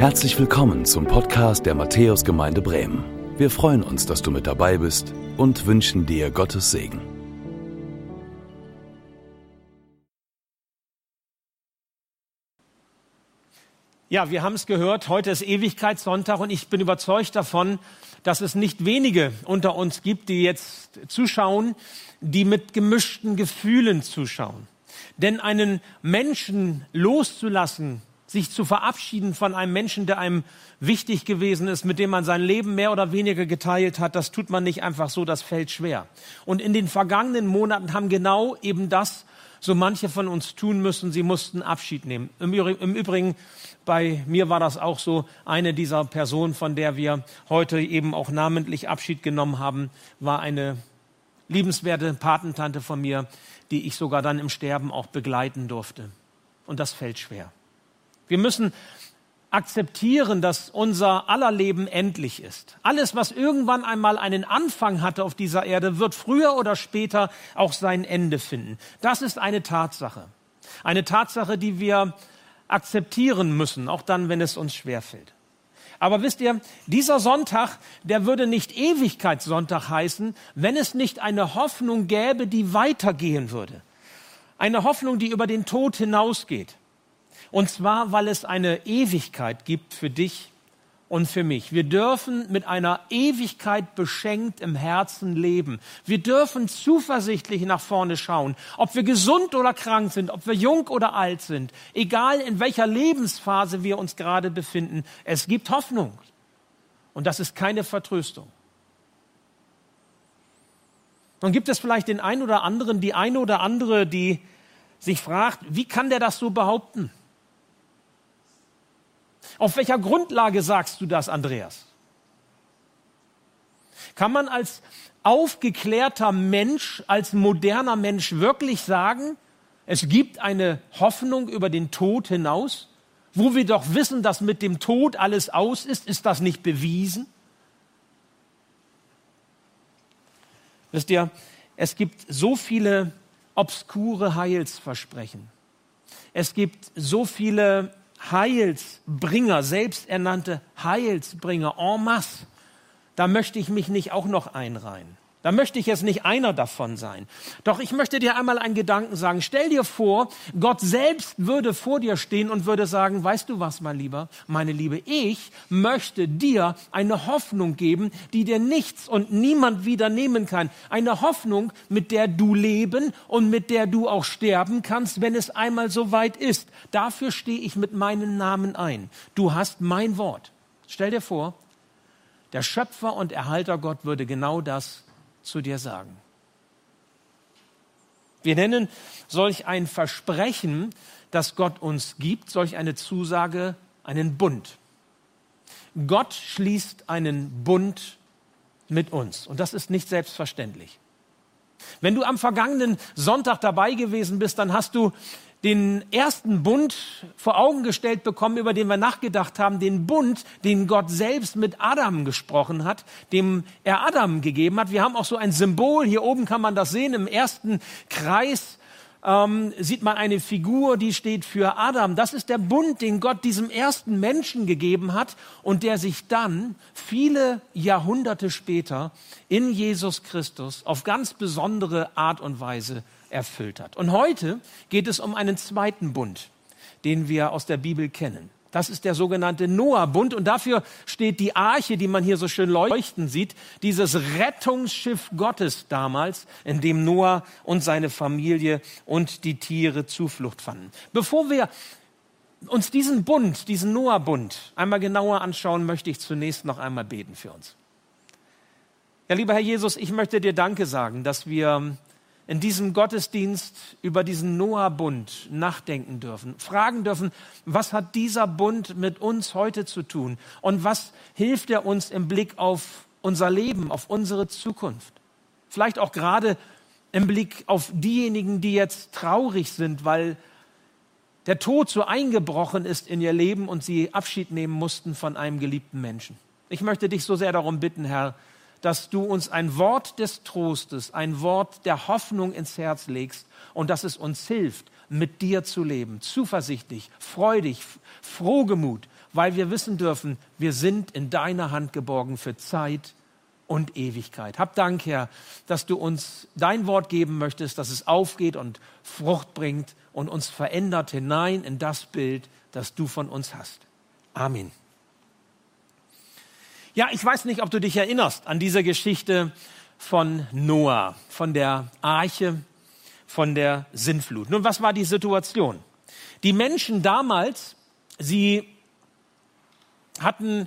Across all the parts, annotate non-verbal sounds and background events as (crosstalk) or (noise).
Herzlich willkommen zum Podcast der Matthäusgemeinde Bremen. Wir freuen uns, dass du mit dabei bist und wünschen dir Gottes Segen. Ja, wir haben es gehört, heute ist Ewigkeitssonntag und ich bin überzeugt davon, dass es nicht wenige unter uns gibt, die jetzt zuschauen, die mit gemischten Gefühlen zuschauen. Denn einen Menschen loszulassen, sich zu verabschieden von einem Menschen, der einem wichtig gewesen ist, mit dem man sein Leben mehr oder weniger geteilt hat, das tut man nicht einfach so, das fällt schwer. Und in den vergangenen Monaten haben genau eben das so manche von uns tun müssen. Sie mussten Abschied nehmen. Im Übrigen, bei mir war das auch so. Eine dieser Personen, von der wir heute eben auch namentlich Abschied genommen haben, war eine liebenswerte Patentante von mir, die ich sogar dann im Sterben auch begleiten durfte. Und das fällt schwer. Wir müssen akzeptieren, dass unser aller Leben endlich ist. Alles, was irgendwann einmal einen Anfang hatte auf dieser Erde, wird früher oder später auch sein Ende finden. Das ist eine Tatsache. Eine Tatsache, die wir akzeptieren müssen, auch dann, wenn es uns schwerfällt. Aber wisst ihr, dieser Sonntag, der würde nicht Ewigkeitssonntag heißen, wenn es nicht eine Hoffnung gäbe, die weitergehen würde. Eine Hoffnung, die über den Tod hinausgeht. Und zwar, weil es eine Ewigkeit gibt für dich und für mich. Wir dürfen mit einer Ewigkeit beschenkt im Herzen leben. Wir dürfen zuversichtlich nach vorne schauen, ob wir gesund oder krank sind, ob wir jung oder alt sind, egal in welcher Lebensphase wir uns gerade befinden. Es gibt Hoffnung. Und das ist keine Vertröstung. Dann gibt es vielleicht den einen oder anderen, die eine oder andere, die sich fragt, wie kann der das so behaupten? Auf welcher Grundlage sagst du das, Andreas? Kann man als aufgeklärter Mensch, als moderner Mensch wirklich sagen, es gibt eine Hoffnung über den Tod hinaus? Wo wir doch wissen, dass mit dem Tod alles aus ist, ist das nicht bewiesen? Wisst ihr, es gibt so viele obskure Heilsversprechen. Es gibt so viele Heilsbringer, selbsternannte Heilsbringer en masse. Da möchte ich mich nicht auch noch einreihen. Da möchte ich jetzt nicht einer davon sein. Doch ich möchte dir einmal einen Gedanken sagen. Stell dir vor, Gott selbst würde vor dir stehen und würde sagen, weißt du was, mein Lieber, meine Liebe, ich möchte dir eine Hoffnung geben, die dir nichts und niemand wieder nehmen kann. Eine Hoffnung, mit der du leben und mit der du auch sterben kannst, wenn es einmal so weit ist. Dafür stehe ich mit meinem Namen ein. Du hast mein Wort. Stell dir vor, der Schöpfer und Erhalter Gott würde genau das zu dir sagen. Wir nennen solch ein Versprechen, das Gott uns gibt, solch eine Zusage, einen Bund. Gott schließt einen Bund mit uns. Und das ist nicht selbstverständlich. Wenn du am vergangenen Sonntag dabei gewesen bist, dann hast du den ersten Bund vor Augen gestellt bekommen, über den wir nachgedacht haben, den Bund, den Gott selbst mit Adam gesprochen hat, dem er Adam gegeben hat. Wir haben auch so ein Symbol, hier oben kann man das sehen, im ersten Kreis ähm, sieht man eine Figur, die steht für Adam. Das ist der Bund, den Gott diesem ersten Menschen gegeben hat und der sich dann viele Jahrhunderte später in Jesus Christus auf ganz besondere Art und Weise erfüllt hat. Und heute geht es um einen zweiten Bund, den wir aus der Bibel kennen. Das ist der sogenannte Noah-Bund und dafür steht die Arche, die man hier so schön leuchten sieht, dieses Rettungsschiff Gottes damals, in dem Noah und seine Familie und die Tiere Zuflucht fanden. Bevor wir uns diesen Bund, diesen Noah-Bund einmal genauer anschauen, möchte ich zunächst noch einmal beten für uns. Ja, lieber Herr Jesus, ich möchte dir Danke sagen, dass wir in diesem Gottesdienst über diesen Noah-Bund nachdenken dürfen, fragen dürfen, was hat dieser Bund mit uns heute zu tun und was hilft er uns im Blick auf unser Leben, auf unsere Zukunft. Vielleicht auch gerade im Blick auf diejenigen, die jetzt traurig sind, weil der Tod so eingebrochen ist in ihr Leben und sie Abschied nehmen mussten von einem geliebten Menschen. Ich möchte dich so sehr darum bitten, Herr, dass du uns ein Wort des Trostes, ein Wort der Hoffnung ins Herz legst und dass es uns hilft, mit dir zu leben, zuversichtlich, freudig, frohgemut, weil wir wissen dürfen, wir sind in deiner Hand geborgen für Zeit und Ewigkeit. Hab Dank, Herr, dass du uns dein Wort geben möchtest, dass es aufgeht und Frucht bringt und uns verändert hinein in das Bild, das du von uns hast. Amen. Ja, ich weiß nicht, ob du dich erinnerst an diese Geschichte von Noah, von der Arche, von der Sintflut. Nun, was war die Situation? Die Menschen damals, sie hatten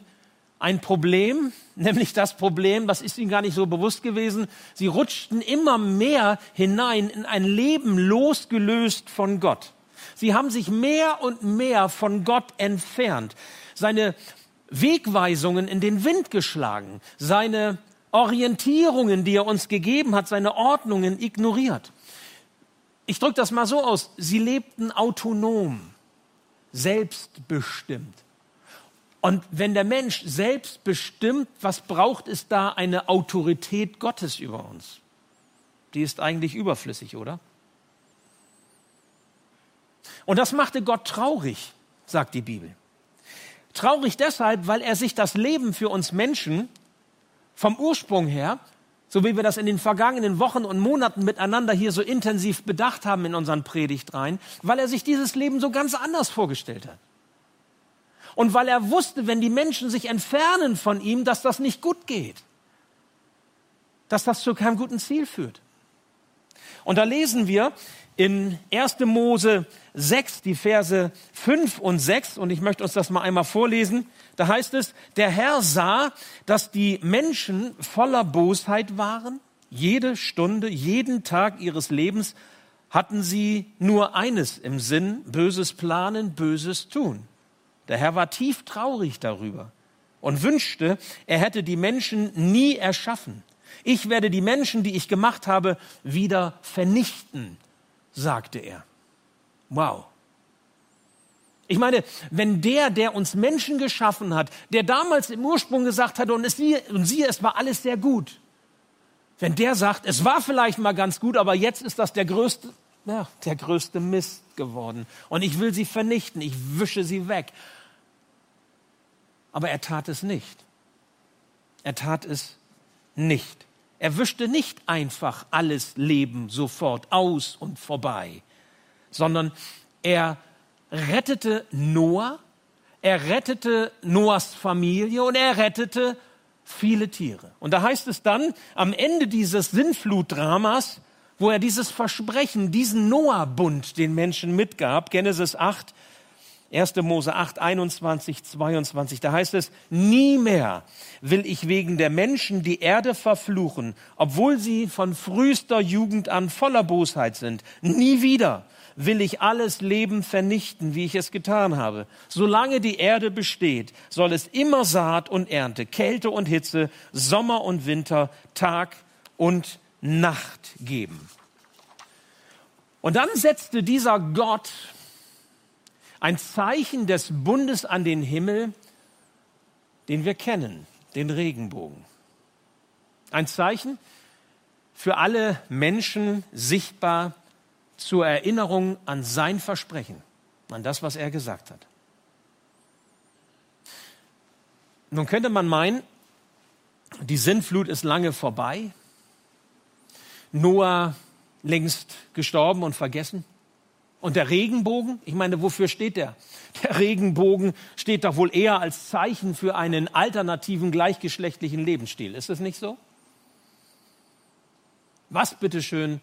ein Problem, (laughs) nämlich das Problem, das ist ihnen gar nicht so bewusst gewesen, sie rutschten immer mehr hinein in ein Leben losgelöst von Gott. Sie haben sich mehr und mehr von Gott entfernt, seine Wegweisungen in den Wind geschlagen, seine Orientierungen, die er uns gegeben hat, seine Ordnungen ignoriert. Ich drücke das mal so aus, sie lebten autonom, selbstbestimmt. Und wenn der Mensch selbst bestimmt, was braucht es da eine Autorität Gottes über uns? Die ist eigentlich überflüssig, oder? Und das machte Gott traurig, sagt die Bibel. Traurig deshalb, weil er sich das Leben für uns Menschen vom Ursprung her, so wie wir das in den vergangenen Wochen und Monaten miteinander hier so intensiv bedacht haben in unseren Predigtreihen, weil er sich dieses Leben so ganz anders vorgestellt hat. Und weil er wusste, wenn die Menschen sich entfernen von ihm, dass das nicht gut geht. Dass das zu keinem guten Ziel führt. Und da lesen wir in 1. Mose 6, die Verse 5 und 6, und ich möchte uns das mal einmal vorlesen. Da heißt es, der Herr sah, dass die Menschen voller Bosheit waren. Jede Stunde, jeden Tag ihres Lebens hatten sie nur eines im Sinn, böses planen, böses tun. Der Herr war tief traurig darüber und wünschte, er hätte die Menschen nie erschaffen. Ich werde die Menschen, die ich gemacht habe, wieder vernichten, sagte er. Wow. Ich meine, wenn der, der uns Menschen geschaffen hat, der damals im Ursprung gesagt hat, und, es, und siehe, es war alles sehr gut, wenn der sagt, es war vielleicht mal ganz gut, aber jetzt ist das der größte, ja, der größte Mist geworden. Und ich will sie vernichten, ich wische sie weg. Aber er tat es nicht. Er tat es nicht. Er wischte nicht einfach alles Leben sofort aus und vorbei, sondern er rettete Noah, er rettete Noahs Familie und er rettete viele Tiere. Und da heißt es dann am Ende dieses Sinnflutdramas, wo er dieses Versprechen, diesen Noah-Bund den Menschen mitgab, Genesis 8, 1. Mose 8, 21, 22, da heißt es, nie mehr will ich wegen der Menschen die Erde verfluchen, obwohl sie von frühester Jugend an voller Bosheit sind. Nie wieder will ich alles Leben vernichten, wie ich es getan habe. Solange die Erde besteht, soll es immer Saat und Ernte, Kälte und Hitze, Sommer und Winter, Tag und Nacht geben. Und dann setzte dieser Gott ein Zeichen des Bundes an den Himmel, den wir kennen, den Regenbogen. Ein Zeichen für alle Menschen sichtbar zur Erinnerung an sein Versprechen, an das, was er gesagt hat. Nun könnte man meinen, die Sintflut ist lange vorbei, Noah längst gestorben und vergessen. Und der Regenbogen, ich meine, wofür steht der? Der Regenbogen steht doch wohl eher als Zeichen für einen alternativen gleichgeschlechtlichen Lebensstil. Ist es nicht so? Was bitteschön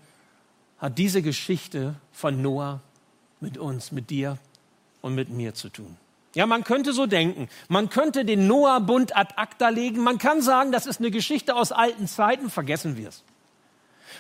hat diese Geschichte von Noah mit uns, mit dir und mit mir zu tun? Ja, man könnte so denken. Man könnte den Noah-Bund ad acta legen. Man kann sagen, das ist eine Geschichte aus alten Zeiten. Vergessen wir es.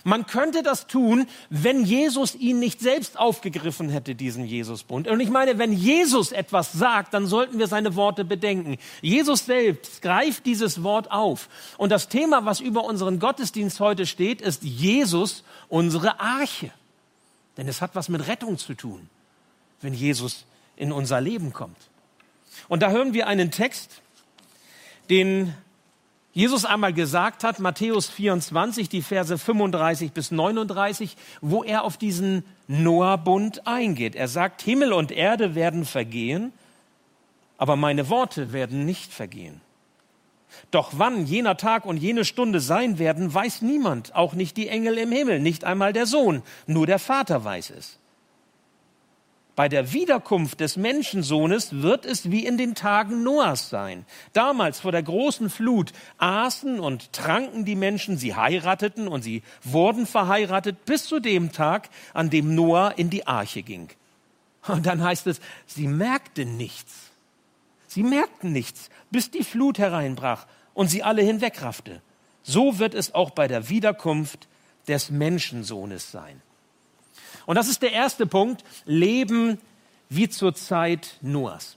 Man könnte das tun, wenn Jesus ihn nicht selbst aufgegriffen hätte, diesen Jesusbund. Und ich meine, wenn Jesus etwas sagt, dann sollten wir seine Worte bedenken. Jesus selbst greift dieses Wort auf. Und das Thema, was über unseren Gottesdienst heute steht, ist Jesus, unsere Arche. Denn es hat was mit Rettung zu tun, wenn Jesus in unser Leben kommt. Und da hören wir einen Text, den Jesus einmal gesagt hat, Matthäus 24, die Verse 35 bis 39, wo er auf diesen Noah-Bund eingeht. Er sagt, Himmel und Erde werden vergehen, aber meine Worte werden nicht vergehen. Doch wann jener Tag und jene Stunde sein werden, weiß niemand, auch nicht die Engel im Himmel, nicht einmal der Sohn, nur der Vater weiß es. Bei der Wiederkunft des Menschensohnes wird es wie in den Tagen Noahs sein. Damals vor der großen Flut aßen und tranken die Menschen, sie heirateten und sie wurden verheiratet bis zu dem Tag, an dem Noah in die Arche ging. Und dann heißt es, sie merkten nichts. Sie merkten nichts, bis die Flut hereinbrach und sie alle hinwegraffte. So wird es auch bei der Wiederkunft des Menschensohnes sein. Und das ist der erste Punkt, Leben wie zur Zeit Noahs.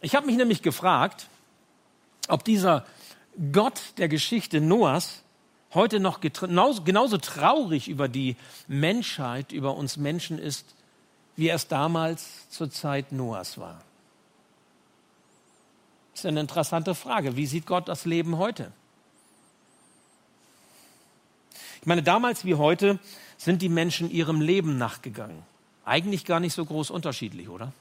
Ich habe mich nämlich gefragt, ob dieser Gott der Geschichte Noahs heute noch genauso traurig über die Menschheit, über uns Menschen ist, wie er es damals zur Zeit Noahs war. Das ist eine interessante Frage. Wie sieht Gott das Leben heute? Ich meine, damals wie heute sind die Menschen ihrem Leben nachgegangen. Eigentlich gar nicht so groß unterschiedlich, oder?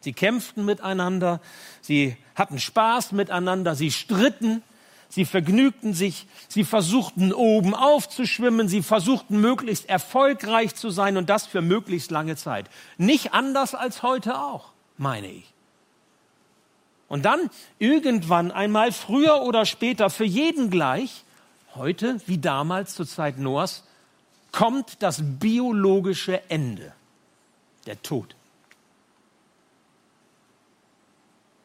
Sie kämpften miteinander, sie hatten Spaß miteinander, sie stritten, sie vergnügten sich, sie versuchten oben aufzuschwimmen, sie versuchten möglichst erfolgreich zu sein und das für möglichst lange Zeit. Nicht anders als heute auch, meine ich. Und dann irgendwann einmal, früher oder später, für jeden gleich, heute wie damals zur Zeit Noahs, kommt das biologische Ende, der Tod.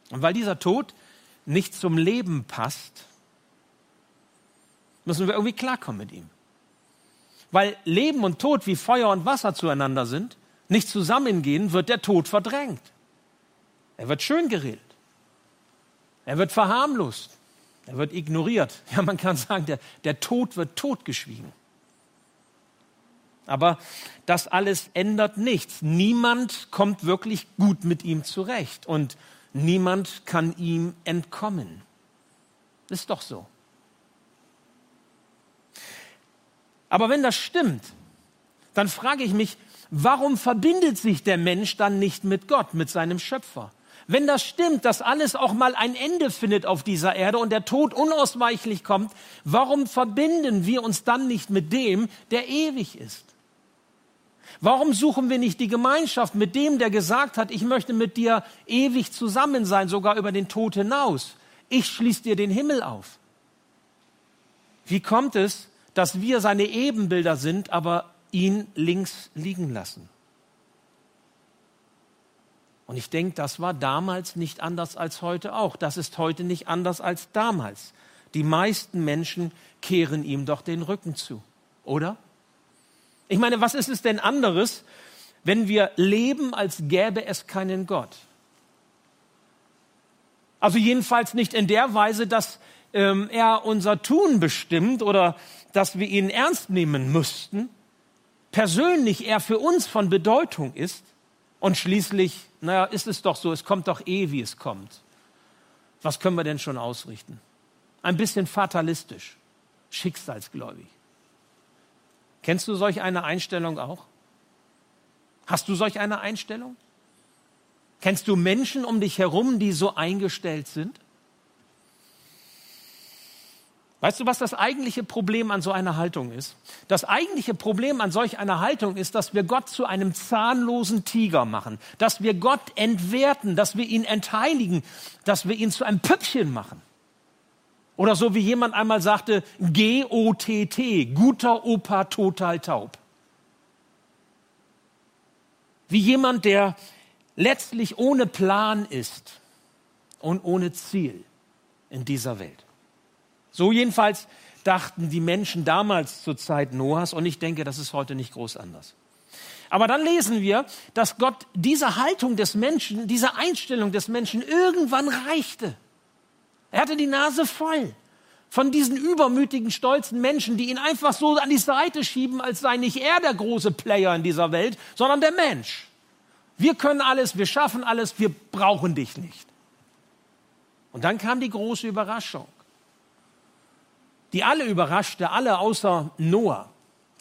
Und weil dieser Tod nicht zum Leben passt, müssen wir irgendwie klarkommen mit ihm. Weil Leben und Tod wie Feuer und Wasser zueinander sind, nicht zusammengehen, wird der Tod verdrängt. Er wird schön geredet. Er wird verharmlost. Er wird ignoriert. (laughs) Ja, man kann sagen, der, der Tod wird totgeschwiegen. Aber das alles ändert nichts. Niemand kommt wirklich gut mit ihm zurecht und niemand kann ihm entkommen. Ist doch so. Aber wenn das stimmt, dann frage ich mich, warum verbindet sich der Mensch dann nicht mit Gott, mit seinem Schöpfer? Wenn das stimmt, dass alles auch mal ein Ende findet auf dieser Erde und der Tod unausweichlich kommt, warum verbinden wir uns dann nicht mit dem, der ewig ist? Warum suchen wir nicht die Gemeinschaft mit dem, der gesagt hat, ich möchte mit dir ewig zusammen sein, sogar über den Tod hinaus? Ich schließe dir den Himmel auf. Wie kommt es, dass wir seine Ebenbilder sind, aber ihn links liegen lassen? Und ich denke, das war damals nicht anders als heute auch. Das ist heute nicht anders als damals. Die meisten Menschen kehren ihm doch den Rücken zu, oder? Ich meine, was ist es denn anderes, wenn wir leben, als gäbe es keinen Gott? Also jedenfalls nicht in der Weise, dass ähm, er unser Tun bestimmt oder dass wir ihn ernst nehmen müssten, persönlich er für uns von Bedeutung ist und schließlich, naja, ist es doch so, es kommt doch eh, wie es kommt. Was können wir denn schon ausrichten? Ein bisschen fatalistisch, schicksalsgläubig. Kennst du solch eine Einstellung auch? Hast du solch eine Einstellung? Kennst du Menschen um dich herum, die so eingestellt sind? Weißt du, was das eigentliche Problem an so einer Haltung ist? Das eigentliche Problem an solch einer Haltung ist, dass wir Gott zu einem zahnlosen Tiger machen, dass wir Gott entwerten, dass wir ihn entheiligen, dass wir ihn zu einem Püppchen machen. Oder so wie jemand einmal sagte, G-O-T-T, guter Opa total taub. Wie jemand, der letztlich ohne Plan ist und ohne Ziel in dieser Welt. So jedenfalls dachten die Menschen damals zur Zeit Noahs und ich denke, das ist heute nicht groß anders. Aber dann lesen wir, dass Gott diese Haltung des Menschen, diese Einstellung des Menschen irgendwann reichte. Er hatte die Nase voll von diesen übermütigen, stolzen Menschen, die ihn einfach so an die Seite schieben, als sei nicht er der große Player in dieser Welt, sondern der Mensch. Wir können alles, wir schaffen alles, wir brauchen dich nicht. Und dann kam die große Überraschung, die alle überraschte, alle außer Noah,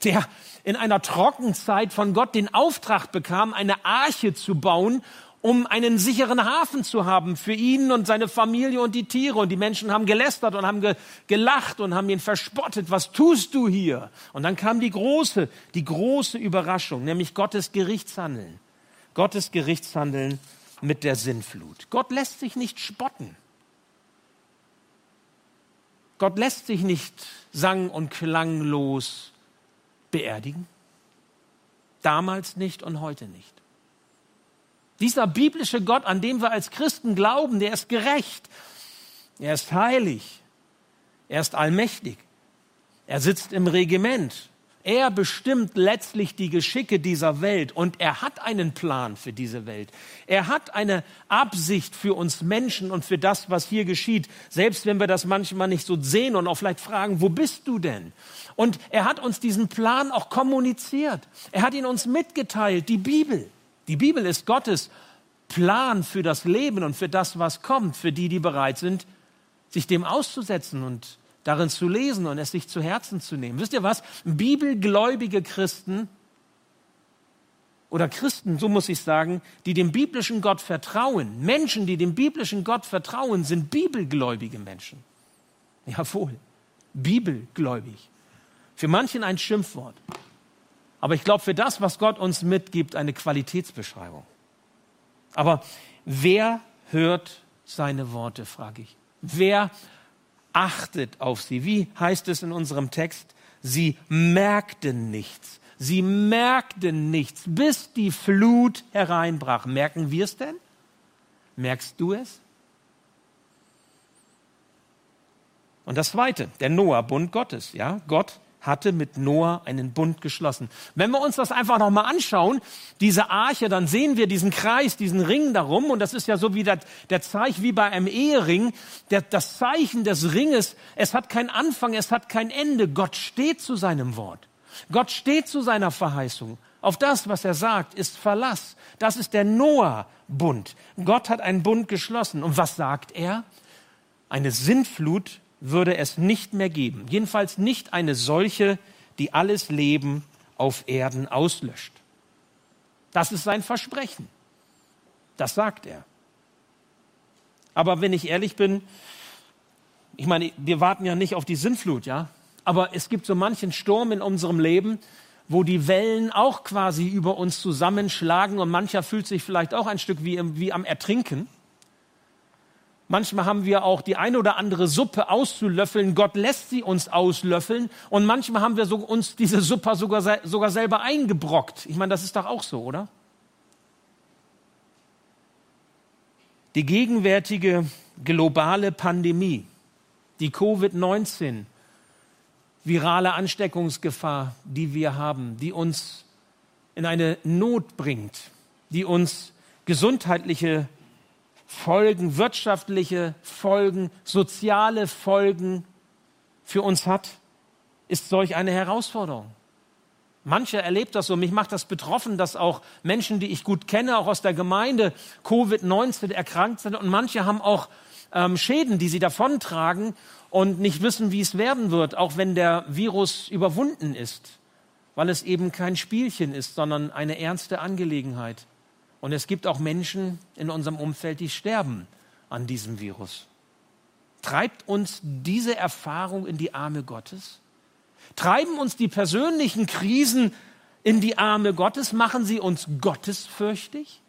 der in einer Trockenzeit von Gott den Auftrag bekam, eine Arche zu bauen, um einen sicheren Hafen zu haben für ihn und seine Familie und die Tiere. Und die Menschen haben gelästert und haben ge gelacht und haben ihn verspottet. Was tust du hier? Und dann kam die große, die große Überraschung, nämlich Gottes Gerichtshandeln. Gottes Gerichtshandeln mit der Sinnflut. Gott lässt sich nicht spotten. Gott lässt sich nicht sang- und klanglos beerdigen. Damals nicht und heute nicht. Dieser biblische Gott, an dem wir als Christen glauben, der ist gerecht, er ist heilig, er ist allmächtig, er sitzt im Regiment, er bestimmt letztlich die Geschicke dieser Welt und er hat einen Plan für diese Welt. Er hat eine Absicht für uns Menschen und für das, was hier geschieht, selbst wenn wir das manchmal nicht so sehen und auch vielleicht fragen, wo bist du denn? Und er hat uns diesen Plan auch kommuniziert. Er hat ihn uns mitgeteilt, die Bibel. Die Bibel ist Gottes Plan für das Leben und für das, was kommt, für die, die bereit sind, sich dem auszusetzen und darin zu lesen und es sich zu Herzen zu nehmen. Wisst ihr was? Bibelgläubige Christen oder Christen, so muss ich sagen, die dem biblischen Gott vertrauen, Menschen, die dem biblischen Gott vertrauen, sind bibelgläubige Menschen. Jawohl, bibelgläubig. Für manchen ein Schimpfwort. Aber ich glaube, für das, was Gott uns mitgibt, eine Qualitätsbeschreibung. Aber wer hört seine Worte, frage ich. Wer achtet auf sie? Wie heißt es in unserem Text? Sie merkten nichts. Sie merkten nichts, bis die Flut hereinbrach. Merken wir es denn? Merkst du es? Und das zweite, der Noah-Bund Gottes. Ja, Gott hatte mit Noah einen Bund geschlossen. Wenn wir uns das einfach nochmal anschauen, diese Arche, dann sehen wir diesen Kreis, diesen Ring darum. Und das ist ja so wie der, der Zeichen, wie bei einem Ehering. Der, das Zeichen des Ringes, es hat keinen Anfang, es hat kein Ende. Gott steht zu seinem Wort. Gott steht zu seiner Verheißung. Auf das, was er sagt, ist Verlass. Das ist der Noah-Bund. Gott hat einen Bund geschlossen. Und was sagt er? Eine Sintflut würde es nicht mehr geben. Jedenfalls nicht eine solche, die alles Leben auf Erden auslöscht. Das ist sein Versprechen. Das sagt er. Aber wenn ich ehrlich bin, ich meine, wir warten ja nicht auf die Sintflut, ja? Aber es gibt so manchen Sturm in unserem Leben, wo die Wellen auch quasi über uns zusammenschlagen und mancher fühlt sich vielleicht auch ein Stück wie, wie am Ertrinken. Manchmal haben wir auch die eine oder andere Suppe auszulöffeln. Gott lässt sie uns auslöffeln. Und manchmal haben wir so uns diese Suppe sogar, sogar selber eingebrockt. Ich meine, das ist doch auch so, oder? Die gegenwärtige globale Pandemie, die Covid-19, virale Ansteckungsgefahr, die wir haben, die uns in eine Not bringt, die uns gesundheitliche Folgen, wirtschaftliche Folgen, soziale Folgen für uns hat, ist solch eine Herausforderung. Manche erlebt das so. Mich macht das betroffen, dass auch Menschen, die ich gut kenne, auch aus der Gemeinde, Covid-19 erkrankt sind. Und manche haben auch ähm, Schäden, die sie davontragen und nicht wissen, wie es werden wird, auch wenn der Virus überwunden ist, weil es eben kein Spielchen ist, sondern eine ernste Angelegenheit. Und es gibt auch Menschen in unserem Umfeld, die sterben an diesem Virus. Treibt uns diese Erfahrung in die Arme Gottes? Treiben uns die persönlichen Krisen in die Arme Gottes? Machen sie uns gottesfürchtig?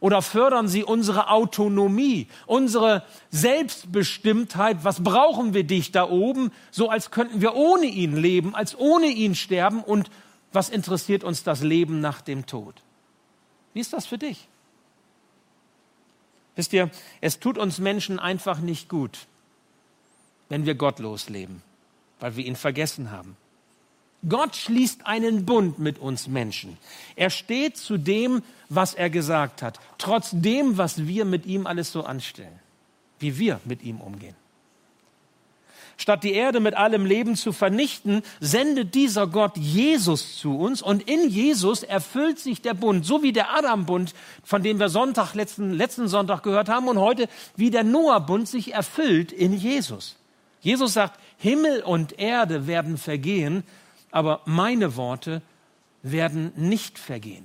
Oder fördern sie unsere Autonomie, unsere Selbstbestimmtheit? Was brauchen wir dich da oben? So als könnten wir ohne ihn leben, als ohne ihn sterben. Und was interessiert uns das Leben nach dem Tod? Wie ist das für dich? Wisst ihr, es tut uns Menschen einfach nicht gut, wenn wir gottlos leben, weil wir ihn vergessen haben. Gott schließt einen Bund mit uns Menschen. Er steht zu dem, was er gesagt hat, trotz dem, was wir mit ihm alles so anstellen, wie wir mit ihm umgehen. Statt die Erde mit allem Leben zu vernichten, sendet dieser Gott Jesus zu uns und in Jesus erfüllt sich der Bund, so wie der Adam-Bund, von dem wir Sonntag, letzten, letzten Sonntag gehört haben und heute wie der Noah-Bund sich erfüllt in Jesus. Jesus sagt, Himmel und Erde werden vergehen, aber meine Worte werden nicht vergehen.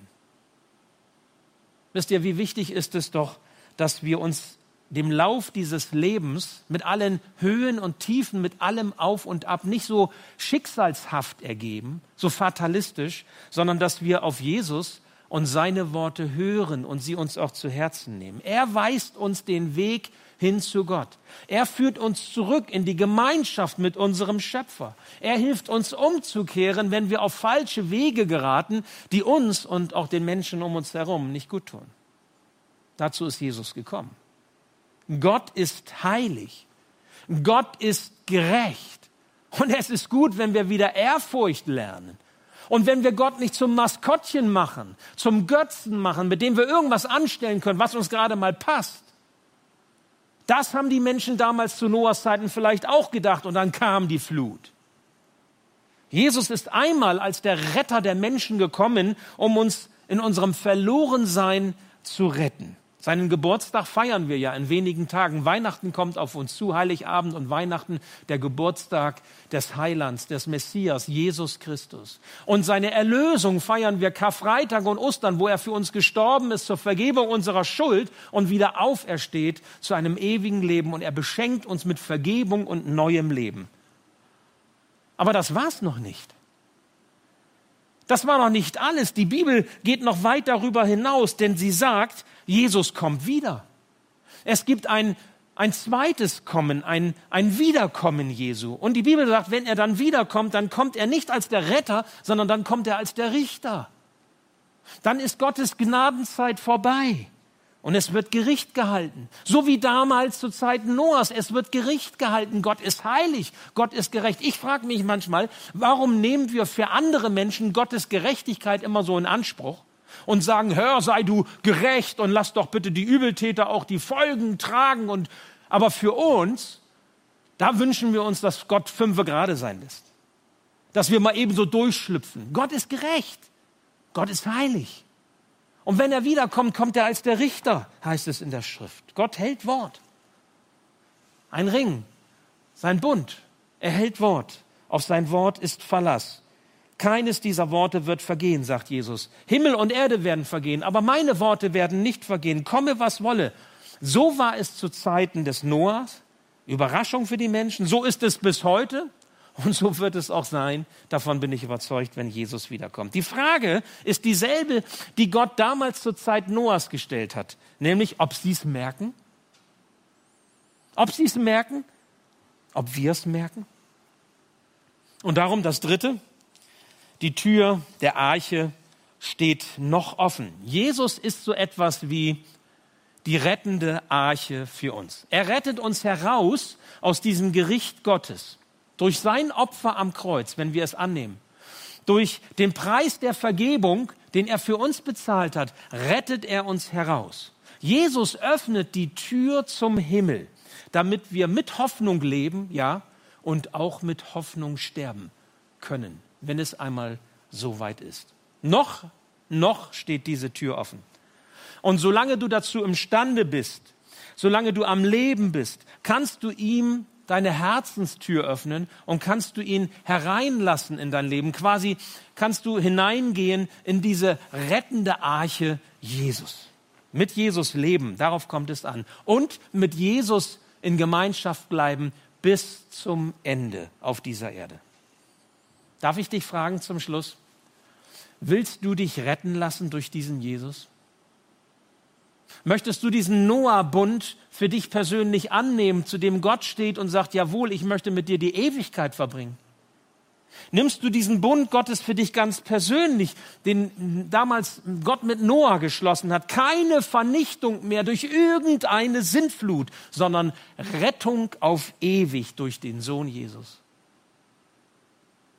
Wisst ihr, wie wichtig ist es doch, dass wir uns dem Lauf dieses Lebens mit allen Höhen und Tiefen, mit allem Auf und Ab nicht so schicksalshaft ergeben, so fatalistisch, sondern dass wir auf Jesus und seine Worte hören und sie uns auch zu Herzen nehmen. Er weist uns den Weg hin zu Gott. Er führt uns zurück in die Gemeinschaft mit unserem Schöpfer. Er hilft uns umzukehren, wenn wir auf falsche Wege geraten, die uns und auch den Menschen um uns herum nicht gut tun. Dazu ist Jesus gekommen. Gott ist heilig. Gott ist gerecht. Und es ist gut, wenn wir wieder Ehrfurcht lernen. Und wenn wir Gott nicht zum Maskottchen machen, zum Götzen machen, mit dem wir irgendwas anstellen können, was uns gerade mal passt. Das haben die Menschen damals zu Noahs Zeiten vielleicht auch gedacht und dann kam die Flut. Jesus ist einmal als der Retter der Menschen gekommen, um uns in unserem Verlorensein zu retten. Seinen Geburtstag feiern wir ja in wenigen Tagen. Weihnachten kommt auf uns zu, Heiligabend und Weihnachten, der Geburtstag des Heilands, des Messias, Jesus Christus. Und seine Erlösung feiern wir Karfreitag und Ostern, wo er für uns gestorben ist zur Vergebung unserer Schuld und wieder aufersteht zu einem ewigen Leben. Und er beschenkt uns mit Vergebung und neuem Leben. Aber das war's noch nicht. Das war noch nicht alles. Die Bibel geht noch weit darüber hinaus, denn sie sagt, Jesus kommt wieder. Es gibt ein, ein zweites Kommen, ein, ein Wiederkommen Jesu. Und die Bibel sagt, wenn er dann wiederkommt, dann kommt er nicht als der Retter, sondern dann kommt er als der Richter. Dann ist Gottes Gnadenzeit vorbei. Und es wird Gericht gehalten. So wie damals zu Zeiten Noahs. Es wird Gericht gehalten. Gott ist heilig. Gott ist gerecht. Ich frage mich manchmal, warum nehmen wir für andere Menschen Gottes Gerechtigkeit immer so in Anspruch? Und sagen, hör, sei du gerecht und lass doch bitte die Übeltäter auch die Folgen tragen. Und, aber für uns, da wünschen wir uns, dass Gott fünfe gerade sein lässt. Dass wir mal ebenso durchschlüpfen. Gott ist gerecht. Gott ist heilig. Und wenn er wiederkommt, kommt er als der Richter, heißt es in der Schrift. Gott hält Wort. Ein Ring, sein Bund, er hält Wort. Auf sein Wort ist Verlass. Keines dieser Worte wird vergehen, sagt Jesus. Himmel und Erde werden vergehen, aber meine Worte werden nicht vergehen. Komme, was wolle. So war es zu Zeiten des Noahs. Überraschung für die Menschen. So ist es bis heute. Und so wird es auch sein. Davon bin ich überzeugt, wenn Jesus wiederkommt. Die Frage ist dieselbe, die Gott damals zur Zeit Noahs gestellt hat. Nämlich, ob sie es merken. Ob sie es merken. Ob wir es merken. Und darum das Dritte. Die Tür der Arche steht noch offen. Jesus ist so etwas wie die rettende Arche für uns. Er rettet uns heraus aus diesem Gericht Gottes durch sein Opfer am Kreuz, wenn wir es annehmen. Durch den Preis der Vergebung, den er für uns bezahlt hat, rettet er uns heraus. Jesus öffnet die Tür zum Himmel, damit wir mit Hoffnung leben, ja, und auch mit Hoffnung sterben können wenn es einmal so weit ist. Noch, noch steht diese Tür offen. Und solange du dazu imstande bist, solange du am Leben bist, kannst du ihm deine Herzenstür öffnen und kannst du ihn hereinlassen in dein Leben. Quasi kannst du hineingehen in diese rettende Arche Jesus. Mit Jesus leben, darauf kommt es an. Und mit Jesus in Gemeinschaft bleiben bis zum Ende auf dieser Erde. Darf ich dich fragen zum Schluss? Willst du dich retten lassen durch diesen Jesus? Möchtest du diesen Noah-Bund für dich persönlich annehmen, zu dem Gott steht und sagt, jawohl, ich möchte mit dir die Ewigkeit verbringen? Nimmst du diesen Bund Gottes für dich ganz persönlich, den damals Gott mit Noah geschlossen hat? Keine Vernichtung mehr durch irgendeine Sintflut, sondern Rettung auf ewig durch den Sohn Jesus.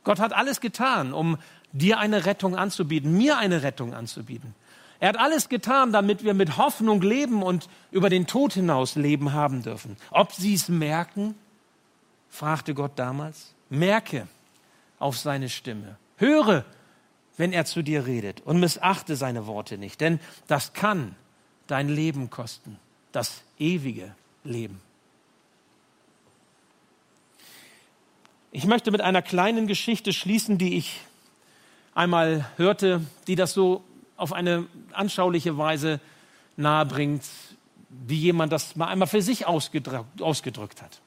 Gott hat alles getan, um dir eine Rettung anzubieten, mir eine Rettung anzubieten. Er hat alles getan, damit wir mit Hoffnung leben und über den Tod hinaus Leben haben dürfen. Ob sie es merken, fragte Gott damals. Merke auf seine Stimme. Höre, wenn er zu dir redet und missachte seine Worte nicht, denn das kann dein Leben kosten, das ewige Leben. Ich möchte mit einer kleinen Geschichte schließen, die ich einmal hörte, die das so auf eine anschauliche Weise nahebringt, wie jemand das mal einmal für sich ausgedrückt, ausgedrückt hat.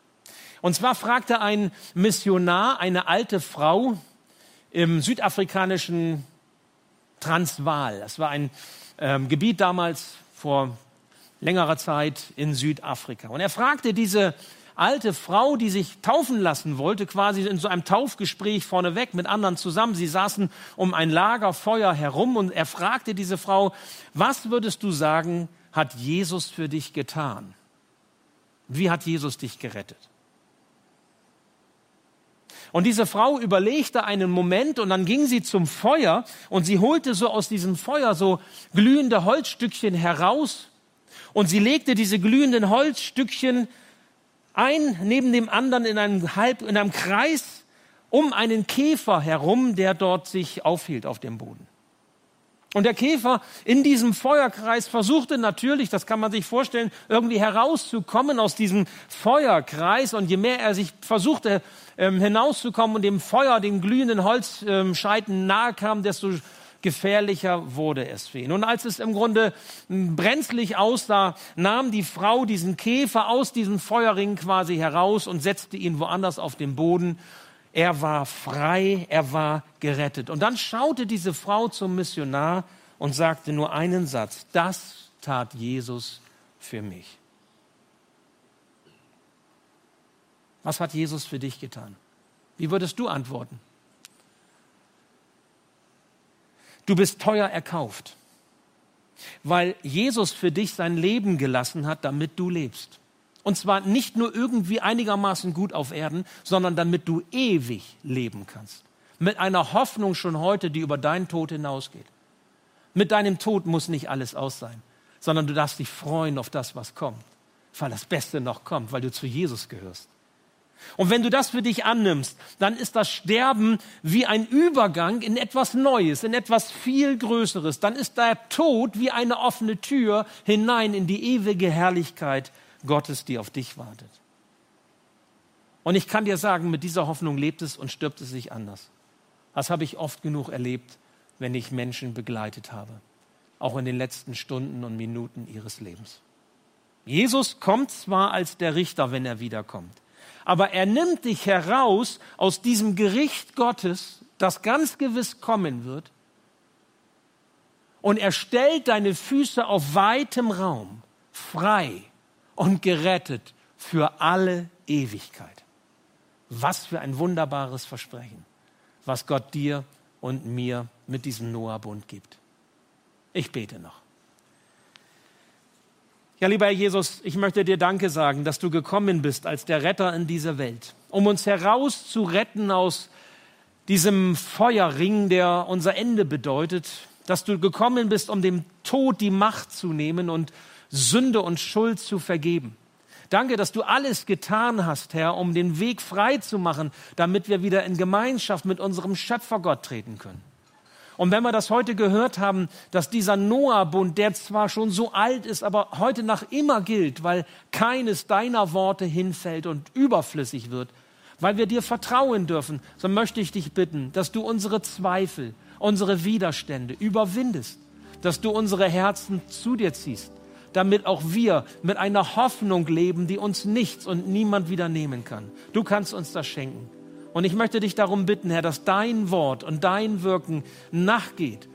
Und zwar fragte ein Missionar eine alte Frau im südafrikanischen Transvaal. Das war ein ähm, Gebiet damals vor längerer Zeit in Südafrika. Und er fragte diese alte Frau, die sich taufen lassen wollte, quasi in so einem Taufgespräch vorneweg mit anderen zusammen. Sie saßen um ein Lagerfeuer herum und er fragte diese Frau, was würdest du sagen, hat Jesus für dich getan? Wie hat Jesus dich gerettet? Und diese Frau überlegte einen Moment und dann ging sie zum Feuer und sie holte so aus diesem Feuer so glühende Holzstückchen heraus und sie legte diese glühenden Holzstückchen ein neben dem anderen in einem, Halb, in einem Kreis um einen Käfer herum, der dort sich aufhielt auf dem Boden. Und der Käfer in diesem Feuerkreis versuchte natürlich, das kann man sich vorstellen, irgendwie herauszukommen aus diesem Feuerkreis. Und je mehr er sich versuchte ähm, hinauszukommen und dem Feuer, den glühenden Holzscheiten ähm, nahe kam, desto gefährlicher wurde es für ihn. Und als es im Grunde hm, brenzlig aussah, nahm die Frau diesen Käfer aus diesem Feuerring quasi heraus und setzte ihn woanders auf den Boden er war frei, er war gerettet. Und dann schaute diese Frau zum Missionar und sagte nur einen Satz, das tat Jesus für mich. Was hat Jesus für dich getan? Wie würdest du antworten? Du bist teuer erkauft, weil Jesus für dich sein Leben gelassen hat, damit du lebst. Und zwar nicht nur irgendwie einigermaßen gut auf Erden, sondern damit du ewig leben kannst. Mit einer Hoffnung schon heute, die über deinen Tod hinausgeht. Mit deinem Tod muss nicht alles aus sein, sondern du darfst dich freuen auf das, was kommt, weil das Beste noch kommt, weil du zu Jesus gehörst. Und wenn du das für dich annimmst, dann ist das Sterben wie ein Übergang in etwas Neues, in etwas viel Größeres. Dann ist der Tod wie eine offene Tür hinein in die ewige Herrlichkeit Gottes, die auf dich wartet. Und ich kann dir sagen, mit dieser Hoffnung lebt es und stirbt es sich anders. Das habe ich oft genug erlebt, wenn ich Menschen begleitet habe, auch in den letzten Stunden und Minuten ihres Lebens. Jesus kommt zwar als der Richter, wenn er wiederkommt, aber er nimmt dich heraus aus diesem Gericht Gottes, das ganz gewiss kommen wird, und er stellt deine Füße auf weitem Raum, frei und gerettet für alle Ewigkeit. Was für ein wunderbares Versprechen, was Gott dir und mir mit diesem Noah-Bund gibt. Ich bete noch. Ja, lieber Herr Jesus, ich möchte dir Danke sagen, dass du gekommen bist als der Retter in dieser Welt, um uns herauszuretten aus diesem Feuerring, der unser Ende bedeutet, dass du gekommen bist, um dem Tod die Macht zu nehmen und Sünde und Schuld zu vergeben. Danke, dass du alles getan hast, Herr, um den Weg frei zu machen, damit wir wieder in Gemeinschaft mit unserem Schöpfergott treten können. Und wenn wir das heute gehört haben, dass dieser Noah-Bund, der zwar schon so alt ist, aber heute nach immer gilt, weil keines deiner Worte hinfällt und überflüssig wird, weil wir dir vertrauen dürfen, so möchte ich dich bitten, dass du unsere Zweifel, unsere Widerstände überwindest, dass du unsere Herzen zu dir ziehst damit auch wir mit einer Hoffnung leben, die uns nichts und niemand wieder nehmen kann. Du kannst uns das schenken. Und ich möchte dich darum bitten, Herr, dass dein Wort und dein Wirken nachgeht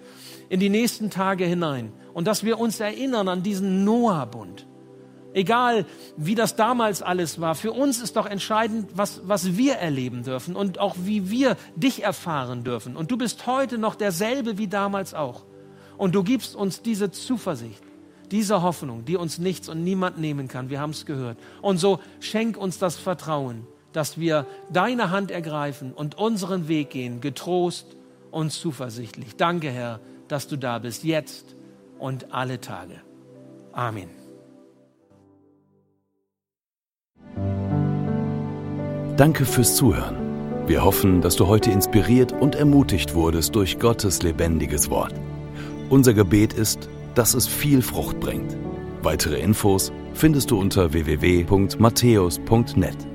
in die nächsten Tage hinein und dass wir uns erinnern an diesen Noah-Bund. Egal, wie das damals alles war, für uns ist doch entscheidend, was, was wir erleben dürfen und auch wie wir dich erfahren dürfen. Und du bist heute noch derselbe wie damals auch. Und du gibst uns diese Zuversicht diese Hoffnung, die uns nichts und niemand nehmen kann. Wir haben es gehört. Und so schenk uns das Vertrauen, dass wir deine Hand ergreifen und unseren Weg gehen, getrost und zuversichtlich. Danke, Herr, dass du da bist, jetzt und alle Tage. Amen. Danke fürs Zuhören. Wir hoffen, dass du heute inspiriert und ermutigt wurdest durch Gottes lebendiges Wort. Unser Gebet ist, dass es viel Frucht bringt. Weitere Infos findest du unter www.matthäus.net.